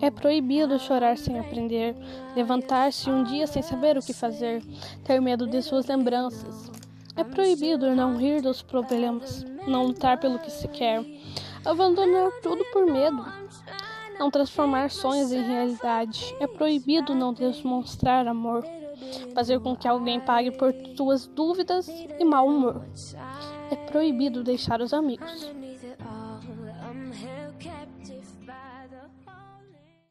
É proibido chorar sem aprender, levantar-se um dia sem saber o que fazer, ter medo de suas lembranças. É proibido não rir dos problemas, não lutar pelo que se quer, abandonar tudo por medo, não transformar sonhos em realidade. É proibido não demonstrar amor, fazer com que alguém pague por suas dúvidas e mau humor. É proibido deixar os amigos. apart.